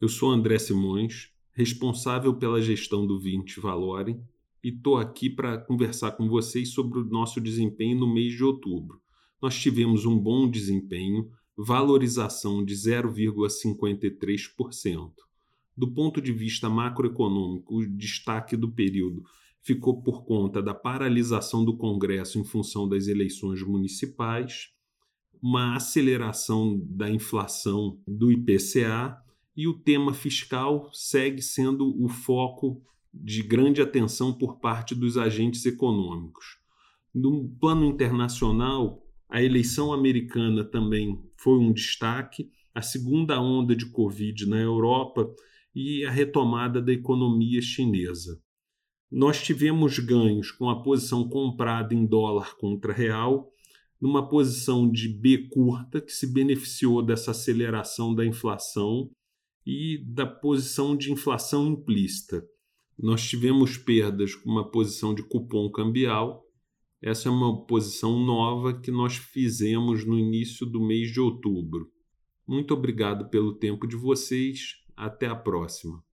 Eu sou André Simões, responsável pela gestão do 20 Valore, e estou aqui para conversar com vocês sobre o nosso desempenho no mês de outubro. Nós tivemos um bom desempenho, valorização de 0,53%. Do ponto de vista macroeconômico, o destaque do período ficou por conta da paralisação do Congresso em função das eleições municipais, uma aceleração da inflação do IPCA e o tema fiscal segue sendo o foco de grande atenção por parte dos agentes econômicos. No plano internacional, a eleição americana também foi um destaque, a segunda onda de Covid na Europa e a retomada da economia chinesa. Nós tivemos ganhos com a posição comprada em dólar contra real, numa posição de B curta, que se beneficiou dessa aceleração da inflação e da posição de inflação implícita. Nós tivemos perdas com uma posição de cupom cambial. Essa é uma posição nova que nós fizemos no início do mês de outubro. Muito obrigado pelo tempo de vocês. Até a próxima.